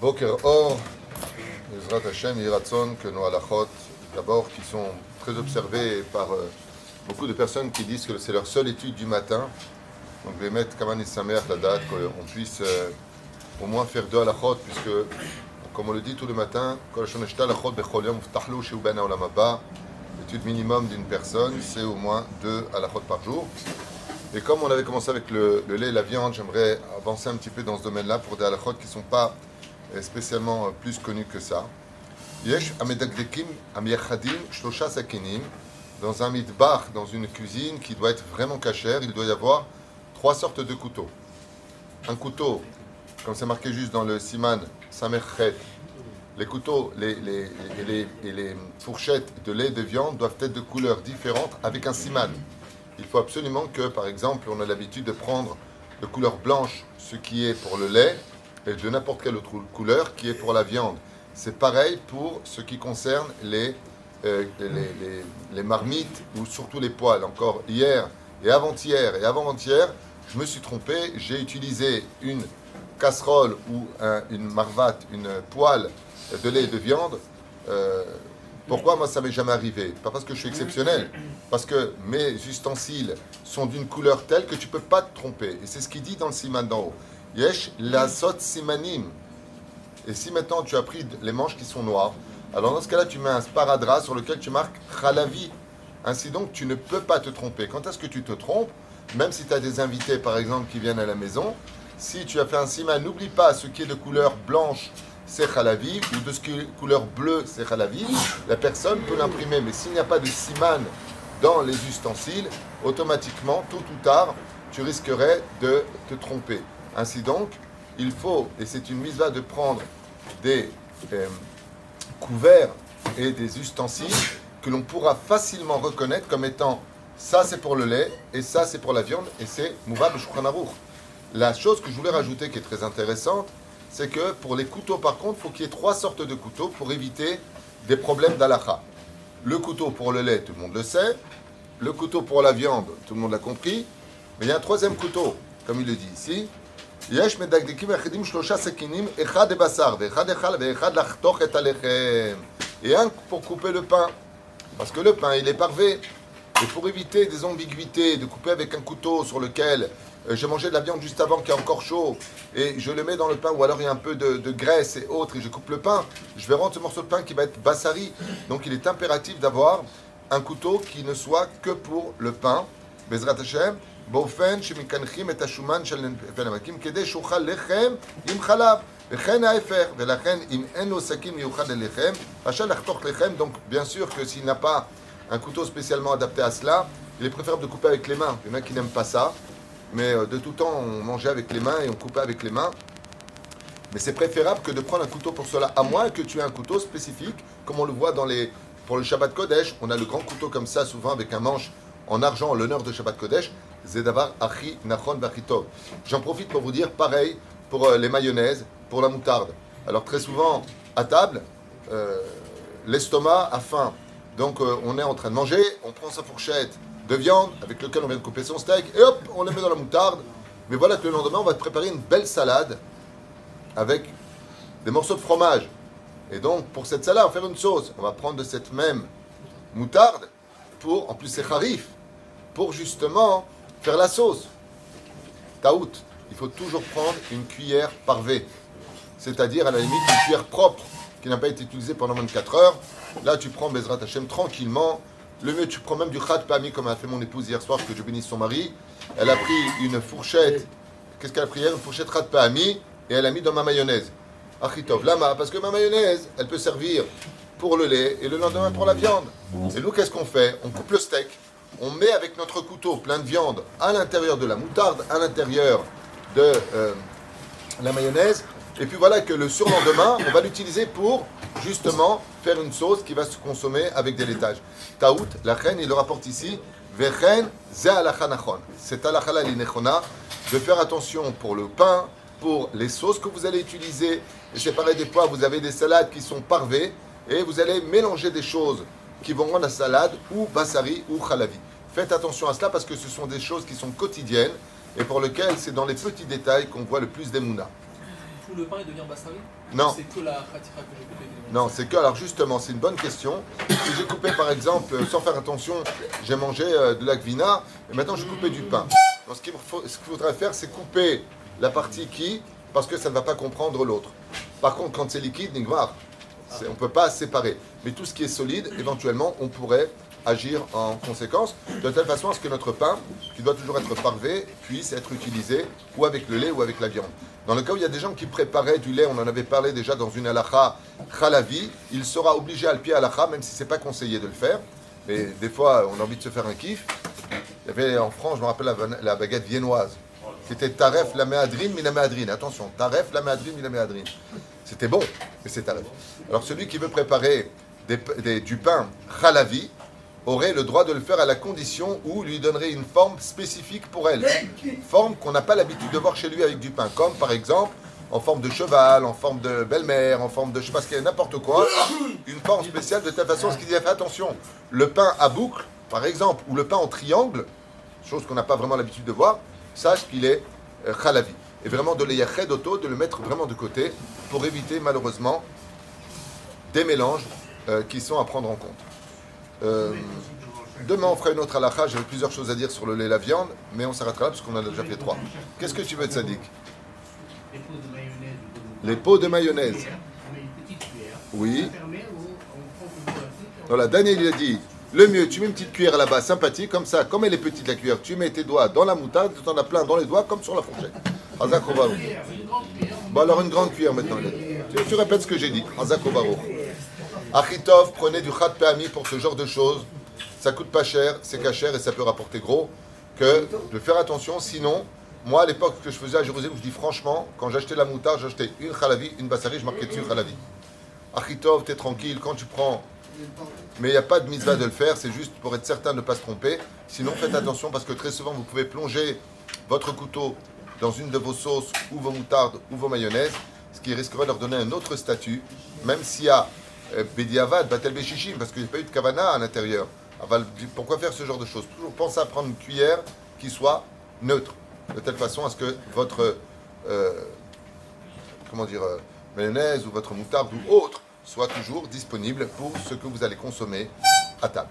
Boker Or, Ezrat Hashem, Yiratson, que nos halachot, d'abord, qui sont très observés par euh, beaucoup de personnes qui disent que c'est leur seule étude du matin. Donc, je vais mettre Kaman Samer la date, qu'on puisse euh, au moins faire deux halachot, puisque, comme on le dit tout le matin, l'étude minimum d'une personne, c'est au moins deux halachot par jour. Et comme on avait commencé avec le, lait et la viande, j'aimerais avancer un petit peu dans ce domaine-là pour des halachot qui ne sont pas euh, spécialement euh, plus connus que ça. Yesh amedagdekim shlosha sakinim. Dans un midbar, dans une cuisine qui doit être vraiment cachère, il doit y avoir trois sortes de couteaux. Un couteau, comme c'est marqué juste dans le siman samerchet, les couteaux les, et, les, et les fourchettes de lait et de viande doivent être de couleurs différentes avec un siman. Il faut absolument que, par exemple, on a l'habitude de prendre de couleur blanche ce qui est pour le lait de n'importe quelle autre couleur qui est pour la viande. C'est pareil pour ce qui concerne les, euh, les, marmites ou surtout les poils. Encore hier et avant-hier et avant-hier, je me suis trompé, j'ai utilisé une casserole ou une marvate, une poêle de lait et de viande. Euh, pourquoi moi ça m'est jamais arrivé? Pas parce que je suis exceptionnel, parce que mes ustensiles sont d'une couleur telle que tu peux pas te tromper. Et c'est ce qu'il dit dans le siman d'en haut. Yesh la sot simanim. Et si maintenant tu as pris les manches qui sont noires, alors dans ce cas-là tu mets un sparadrap sur lequel tu marques chalavi. Ainsi donc tu ne peux pas te tromper. Quand est-ce que tu te trompes Même si tu as des invités par exemple qui viennent à la maison, si tu as fait un siman, n'oublie pas ce qui est de couleur blanche c'est khalavi, ou de ce qui est couleur bleue, c'est khalavi, la personne peut l'imprimer. Mais s'il n'y a pas de siman dans les ustensiles, automatiquement, tôt ou tard, tu risquerais de te tromper. Ainsi donc, il faut, et c'est une mise là de prendre des euh, couverts et des ustensiles que l'on pourra facilement reconnaître comme étant ça c'est pour le lait et ça c'est pour la viande et c'est mouvable La chose que je voulais rajouter qui est très intéressante, c'est que pour les couteaux, par contre, il faut qu'il y ait trois sortes de couteaux pour éviter des problèmes d'alacha. Le couteau pour le lait, tout le monde le sait. Le couteau pour la viande, tout le monde l'a compris. Mais il y a un troisième couteau, comme il le dit ici. Et un pour couper le pain. Parce que le pain, il est parvé. Et pour éviter des ambiguïtés, de couper avec un couteau sur lequel euh, j'ai mangé de la viande juste avant qui est encore chaud et je le mets dans le pain ou alors il y a un peu de, graisse et autres et je coupe le pain, je vais rendre ce morceau de pain qui va être bassari. Donc il est impératif d'avoir un couteau qui ne soit que pour le pain. Bezrat Hashem, באופן שמקנחים את השומן של פלמקים כדי שאוכל לחם עם חלב וכן ההפך ולכן אם אין לו סכין מיוחד ללחם רשאי לחתוך לחם donc bien sûr que s'il n'a pas un couteau spécialement adapté à cela il est préférable de couper avec les mains il y en a qui n'aiment pas ça mais euh, de tout temps, on mangeait avec les mains et on coupait avec les mains. Mais c'est préférable que de prendre un couteau pour cela, à moins que tu aies un couteau spécifique, comme on le voit dans les, pour le Shabbat Kodesh. On a le grand couteau comme ça, souvent avec un manche en argent en l'honneur de Shabbat Kodesh. Zedavar Achi Nachon Bachitov. J'en profite pour vous dire pareil pour euh, les mayonnaises, pour la moutarde. Alors très souvent, à table, euh, l'estomac a faim. Donc on est en train de manger, on prend sa fourchette, de viande avec lequel on vient de couper son steak, et hop, on le met dans la moutarde. Mais voilà que le lendemain, on va préparer une belle salade avec des morceaux de fromage. Et donc, pour cette salade, on va faire une sauce. On va prendre de cette même moutarde pour, en plus c'est harif, pour justement faire la sauce. Taout, il faut toujours prendre une cuillère parvée, c'est-à-dire à la limite une cuillère propre qui n'a pas été utilisée pendant 24 heures. Là, tu prends Bezrat Hashem tranquillement le mieux, tu prends même du khat pami, comme a fait mon épouse hier soir, que je bénisse son mari. Elle a pris une fourchette. Qu'est-ce qu'elle a pris hier Une fourchette khat pami, et elle a mis dans ma mayonnaise. Achitov, lama, parce que ma mayonnaise, elle peut servir pour le lait et le lendemain pour la viande. Et nous, qu'est-ce qu'on fait? On coupe le steak, on met avec notre couteau plein de viande à l'intérieur de la moutarde, à l'intérieur de euh, la mayonnaise, et puis voilà que le surlendemain, on va l'utiliser pour justement faire une sauce qui va se consommer avec des laitages. Taout, la reine, il le rapporte ici. C'est à la de faire attention pour le pain, pour les sauces que vous allez utiliser. Et c'est pareil des fois, vous avez des salades qui sont parvées et vous allez mélanger des choses qui vont rendre la salade ou bassari ou khalavi. Faites attention à cela parce que ce sont des choses qui sont quotidiennes et pour lesquelles c'est dans les petits détails qu'on voit le plus des tout le pain et devient bassari Non. C'est que la khatira que j'ai coupée Non, c'est que, alors justement, c'est une bonne question. Si j'ai coupé par exemple, euh, sans faire attention, j'ai mangé euh, de la gvina, et maintenant je coupé du pain. Donc ce qu'il faut- ce qu'il faudrait faire, c'est couper la partie qui, parce que ça ne va pas comprendre l'autre. Par contre, quand c'est liquide, nigmar, on ne peut pas séparer. Mais tout ce qui est solide, éventuellement, on pourrait agir en conséquence, de telle façon à ce que notre pain, qui doit toujours être parvé, puisse être utilisé ou avec le lait ou avec la viande. Dans le cas où il y a des gens qui préparaient du lait, on en avait parlé déjà dans une halakha khalavi, il sera obligé à le pied halakha, même si c'est pas conseillé de le faire. Mais des fois, on a envie de se faire un kiff. Il y avait en France, je me rappelle la baguette viennoise. C'était taref la méadrine, mais la méadrine. Attention, taref la méadrine, mais la méadrine. C'était bon, mais c'est taref. Alors celui qui veut préparer du pain khalavi aurait le droit de le faire à la condition où lui donnerait une forme spécifique pour elle. Forme qu'on n'a pas l'habitude de voir chez lui avec du pain. Comme par exemple en forme de cheval, en forme de belle-mère, en forme de je sais pas qu'il y a, n'importe quoi. Une forme spéciale de telle façon ce qu'il dit, fais attention, le pain à boucle, par exemple, ou le pain en triangle, chose qu'on n'a pas vraiment l'habitude de voir, sache qu'il est euh, khalavi. Et vraiment de l'ayachet d'auto, de le mettre vraiment de côté pour éviter malheureusement des mélanges euh, qui sont à prendre en compte. Euh, demain on fera une autre halakha, j'avais plusieurs choses à dire sur le lait et la viande, mais on s'arrêtera là parce qu'on en a déjà fait trois. Qu'est-ce que tu veux de sadique Les pots de mayonnaise. Oui. Voilà, Daniel il a dit le mieux, tu mets une petite cuillère là-bas, sympathique, comme ça, comme elle est petite la cuillère, tu mets tes doigts dans la moutarde, tu en as plein dans les doigts, comme sur la fourchette. Bon, alors une grande cuillère maintenant. Tu, répètes ce que j'ai dit. Hazak Obaru. Achitov, prenez du khat permis pour ce genre de choses. Ça coûte pas cher, c'est cachère et ça peut rapporter gros. Que de faire attention, sinon, moi à l'époque que je faisais à Jérusalem, je dis franchement, quand j'achetais la moutarde, j'achetais une khalavi, une bassari, je marquais dessus khalavi. Achitov, t'es tranquille, quand tu prends mais il n'y a pas de mitzvah de le faire, c'est juste pour être certain de ne pas se tromper. Sinon, faites attention parce que très souvent, vous pouvez plonger votre couteau dans une de vos sauces ou vos moutardes ou vos mayonnaises, ce qui risquerait de leur donner un autre statut, même s'il y a euh, Bediavad, Batel Beshishim, parce qu'il n'y a pas eu de kavana à l'intérieur. Aval, Pourquoi faire ce genre de choses? Toujours pensez à prendre une cuillère qui soit neutre, de telle façon à ce que votre euh, comment dire, euh, mayonnaise ou votre moutarde ou autre soit toujours disponible pour ce que vous allez consommer à table.